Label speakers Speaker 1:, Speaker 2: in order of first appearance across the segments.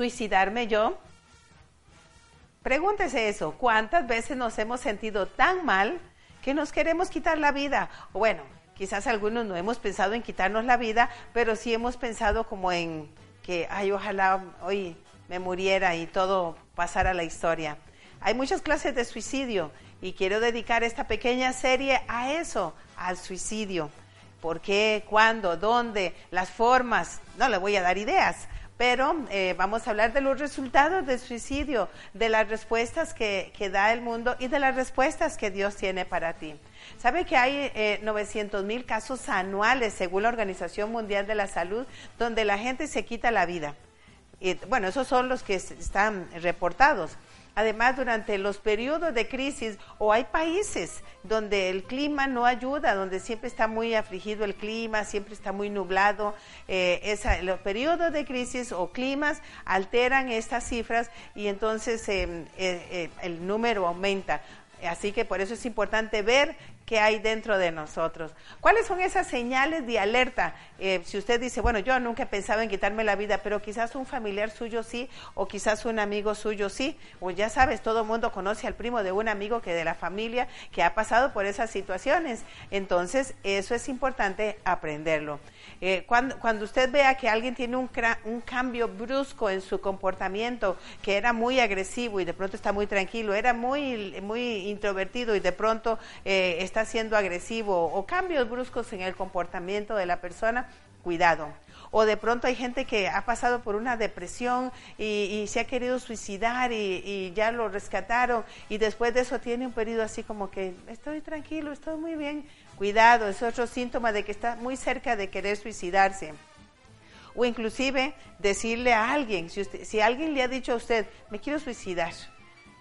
Speaker 1: suicidarme yo? Pregúntese eso, ¿cuántas veces nos hemos sentido tan mal que nos queremos quitar la vida? Bueno, quizás algunos no hemos pensado en quitarnos la vida, pero sí hemos pensado como en que, ay, ojalá hoy me muriera y todo pasara a la historia. Hay muchas clases de suicidio y quiero dedicar esta pequeña serie a eso, al suicidio. ¿Por qué? ¿Cuándo? ¿Dónde? Las formas. No le voy a dar ideas, pero eh, vamos a hablar de los resultados del suicidio, de las respuestas que, da el mundo y de las respuestas que Dios tiene para ti. ¿Sabe que hay 900 eh, mil casos anuales, según la Organización Mundial de la Salud, donde la gente se quita la vida? Y, bueno, esos son los que están reportados. Además, durante los periodos de crisis, o hay países donde el clima no ayuda, donde siempre está muy afligido el clima, siempre está muy nublado, eh, los periodos de crisis o climas alteran estas cifras y entonces eh, eh, el número aumenta. Así que por eso es importante ver que hay dentro de nosotros. ¿Cuáles son esas señales de alerta? Eh, si usted dice, bueno, yo nunca he pensado en quitarme la vida, pero quizás un familiar suyo sí, o quizás un amigo suyo sí, o ya sabes, todo el mundo conoce al primo de un amigo que de la familia que ha pasado por esas situaciones. Entonces, eso es importante aprenderlo. Eh, cuando, cuando, usted vea que alguien tiene un, un cambio brusco en su comportamiento, que era muy agresivo y de pronto está muy tranquilo, era muy, muy introvertido y de pronto eh, está siendo agresivo, o cambios bruscos en el comportamiento de la persona, cuidado o de pronto hay gente que ha pasado por una depresión y, se ha querido suicidar y, y, ya lo rescataron y después de eso tiene un periodo así como que estoy tranquilo, estoy muy bien, Cuidado, es otro síntoma de que está muy cerca de querer suicidarse. O inclusive decirle a alguien, si, usted, si alguien le ha dicho a usted, me quiero suicidar,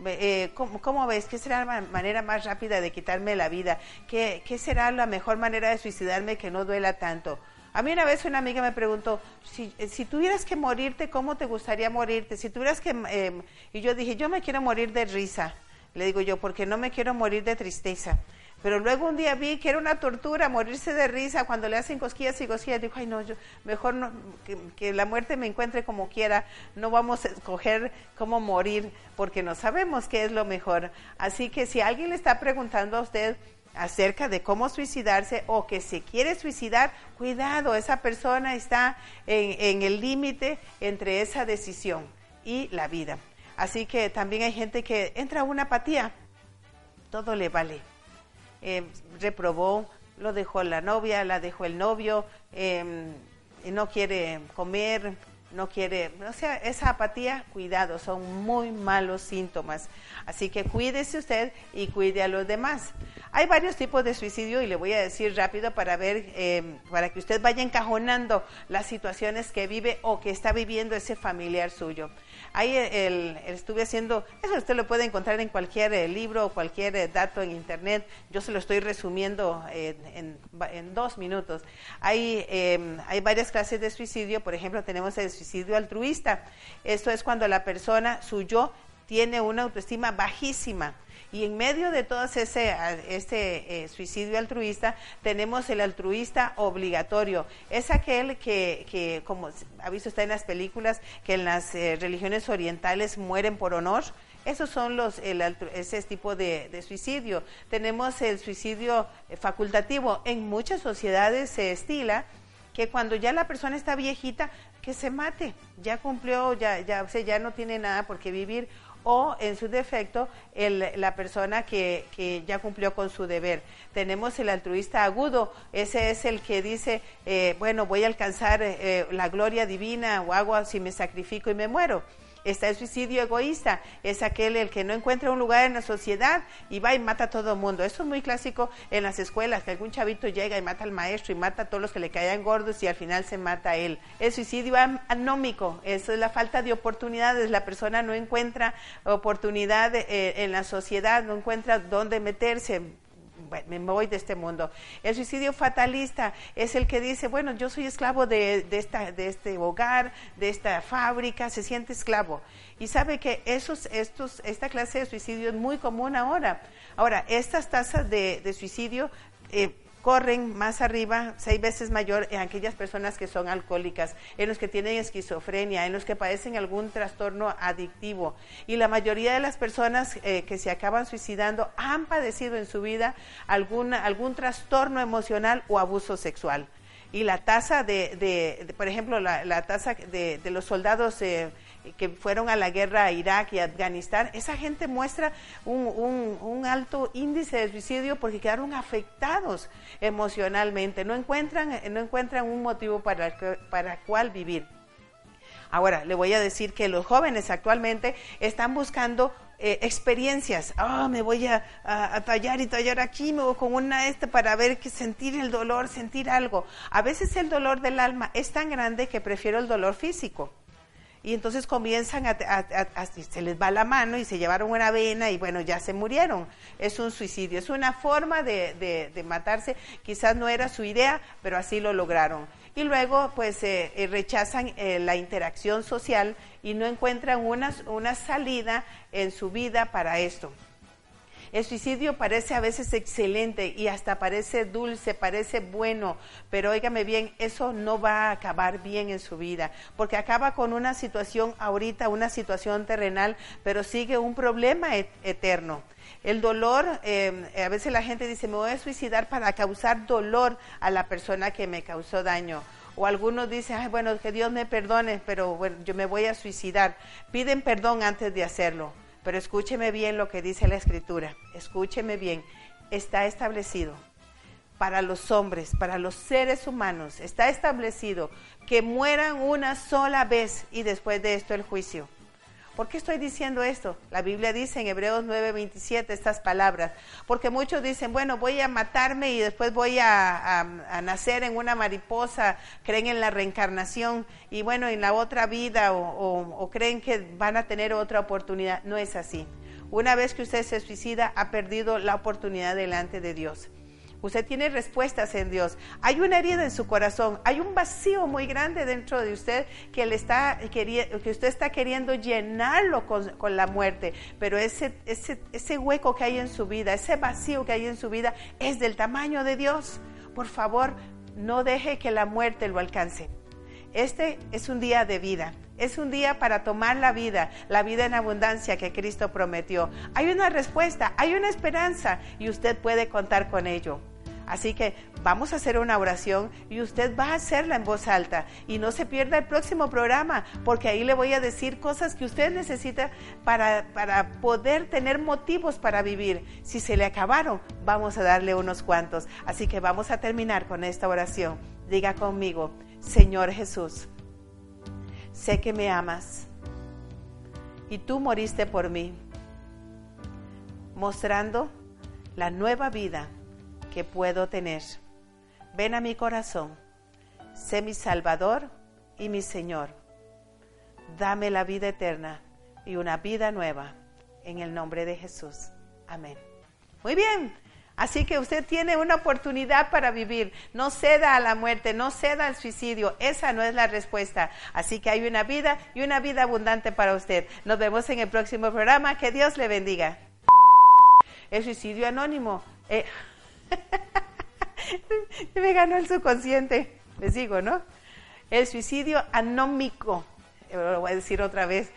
Speaker 1: eh, ¿cómo, ves? ¿Qué será la manera más rápida de quitarme la vida? ¿Qué, ¿Qué, será la mejor manera de suicidarme que no duela tanto? A mí una vez una amiga me preguntó, si, eh, si tuvieras que morirte, ¿cómo te gustaría morirte? Si tuvieras que... Eh, y yo dije, yo me quiero morir de risa. Le digo yo, porque no me quiero morir de tristeza. Pero luego un día vi que era una tortura morirse de risa cuando le hacen cosquillas y cosquillas. Dijo, ay no, yo, mejor no, que, la muerte me encuentre como quiera. No vamos a escoger cómo morir porque no sabemos qué es lo mejor. Así que si alguien le está preguntando a usted acerca de cómo suicidarse o que se quiere suicidar, cuidado, esa persona está en, en el límite entre esa decisión y la vida. Así que también hay gente que entra a una apatía, todo le vale eh, reprobó, lo dejó la novia, la dejó el novio, em, no quiere comer, no quiere, o sea, esa apatía, cuidado, son muy malos síntomas. Así que cuídese usted y cuide a los demás. Hay varios tipos de suicidio y le voy a decir rápido para ver, em, para que usted vaya encajonando las situaciones que vive o que está viviendo ese familiar suyo. Ahí el, estuve haciendo, eso usted lo puede encontrar en cualquier eh, libro o cualquier eh, dato en internet. Yo se lo estoy resumiendo en, dos minutos. Hay, em, hay varias clases de suicidio. Por ejemplo, tenemos el suicidio altruista. Esto es cuando la persona, su yo, tiene una autoestima bajísima y en medio de todo ese este, eh, suicidio altruista, tenemos el altruista obligatorio. Es aquel que, que como ha visto usted en las películas, que en las eh, religiones orientales mueren por honor. Esos son los, el, ese tipo de, de, suicidio. Tenemos el suicidio eh, facultativo. En muchas sociedades se estila que cuando ya la persona está viejita, que se mate. Ya cumplió, ya, ya, o sea, ya no tiene nada por qué vivir o en su defecto la persona que, ya cumplió con su deber. Tenemos el altruista agudo, ese es el que dice, eh, bueno, voy a alcanzar eh, la gloria divina o hago si me sacrifico y me muero. Está el suicidio egoísta, es aquel el que no encuentra un lugar en la sociedad y va y mata a todo el mundo. Eso es muy clásico en las escuelas, que algún chavito llega y mata al maestro y mata a todos los que le caigan gordos y al final se mata a él. El suicidio anómico, eso es la falta de oportunidades. La persona no encuentra oportunidad eh, en la sociedad, no encuentra dónde meterse me voy de este mundo. El suicidio fatalista es el que dice, bueno, yo soy esclavo de, esta, de este hogar, de esta fábrica, se siente esclavo. Y sabe que esos, estos, esta clase de suicidio es muy común ahora. Ahora, estas tasas de, suicidio... Eh, corren más arriba, seis veces mayor en aquellas personas que son alcohólicas, en los que tienen esquizofrenia, en los que padecen algún trastorno adictivo. Y la mayoría de las personas eh, que se acaban suicidando han padecido en su vida algún, algún trastorno emocional o abuso sexual. Y la tasa de, por ejemplo, la, tasa de, los soldados... Eh, que fueron a la guerra a Irak y Afganistán, esa gente muestra un, alto índice de suicidio porque quedaron afectados emocionalmente, no encuentran, no encuentran un motivo para, para cuál vivir. Ahora, le voy a decir que los jóvenes actualmente están buscando eh, experiencias. Ah, me voy a, tallar y tallar aquí, me voy con una este para ver que sentir el dolor, sentir algo. A veces el dolor del alma es tan grande que prefiero el dolor físico y entonces comienzan a, se les va la mano y se llevaron una vena y bueno, ya se murieron. Es un suicidio, es una forma de, de, matarse, quizás no era su idea, pero así lo lograron. Y luego pues eh, eh, rechazan eh, la interacción social y no encuentran una, una salida en su vida para esto. El suicidio parece a veces excelente y hasta parece dulce, parece bueno, pero óigame bien, eso no va a acabar bien en su vida, porque acaba con una situación ahorita, una situación terrenal, pero sigue un problema eterno. El dolor, em, a veces la gente dice, me voy a suicidar para causar dolor a la persona que me causó daño. O algunos dicen, Ay, bueno, que Dios me perdone, pero bueno, yo me voy a suicidar. Piden perdón antes de hacerlo. Pero escúcheme bien lo que dice la escritura, escúcheme bien, está establecido para los hombres, para los seres humanos, está establecido que mueran una sola vez y después de esto el juicio. ¿Por qué estoy diciendo esto? La Biblia dice en Hebreos 9:27 estas palabras, porque muchos dicen, bueno, voy a matarme y después voy a, nacer en una mariposa, creen en la reencarnación y bueno, en la otra vida o creen que van a tener otra oportunidad. No es así. Una vez que usted se suicida, ha perdido la oportunidad delante de Dios. Usted tiene respuestas en Dios. Hay una herida en su corazón, hay un vacío muy grande dentro de usted que, le está, que usted está queriendo llenarlo con, la muerte. Pero ese, ese, ese hueco que hay en su vida, ese vacío que hay en su vida es del tamaño de Dios. Por favor, no deje que la muerte lo alcance. Este es un día de vida. Es un día para tomar la vida, la vida en abundancia que Cristo prometió. Hay una respuesta, hay una esperanza y usted puede contar con ello. Así que vamos a hacer una oración y usted va a hacerla en voz alta. Y no se pierda el próximo programa, porque ahí le voy a decir cosas que usted necesita para, para poder tener motivos para vivir. Si se le acabaron, vamos a darle unos cuantos. Así que vamos a terminar con esta oración. Diga conmigo, Señor Jesús sé que me amas y tú moriste por mí, mostrando la nueva vida que puedo tener. Ven a mi corazón, sé mi Salvador y mi Señor. Dame la vida eterna y una vida nueva en el nombre de Jesús. Amén. Muy bien. Así que usted tiene una oportunidad para vivir. No ceda a la muerte, no ceda al suicidio. Esa no es la respuesta. Así que hay una vida y una vida abundante para usted. Nos vemos en el próximo programa. Que Dios le bendiga. El suicidio anónimo. Eh, me ganó el subconsciente. Les digo, ¿no? El suicidio anómico. Lo voy a decir otra vez.